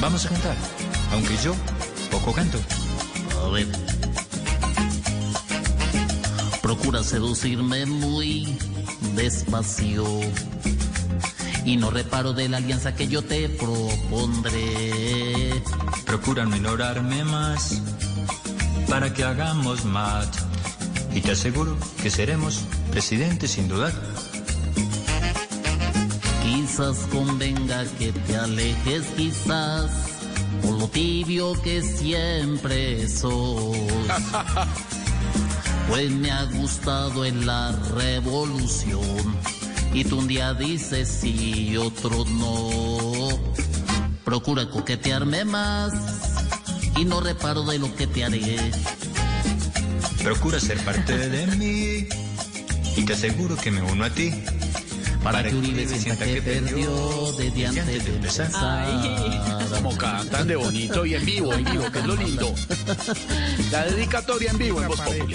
Vamos a cantar, aunque yo poco canto. A ver. Procura seducirme muy despacio. Y no reparo de la alianza que yo te propondré. Procura no ignorarme más para que hagamos match. Y te aseguro que seremos presidentes sin dudar. Quizás convenga que te alejes, quizás, por lo tibio que siempre sos. Pues me ha gustado en la revolución. Y tú un día dices sí y otro no. Procura coquetearme más y no reparo de lo que te haré. Procura ser parte de mí y te aseguro que me uno a ti. Para que Uribe sienta que perdió desde antes de empezar. Como cantan de bonito y en vivo, en vivo, que es lo lindo. La dedicatoria en vivo en Voz Populi.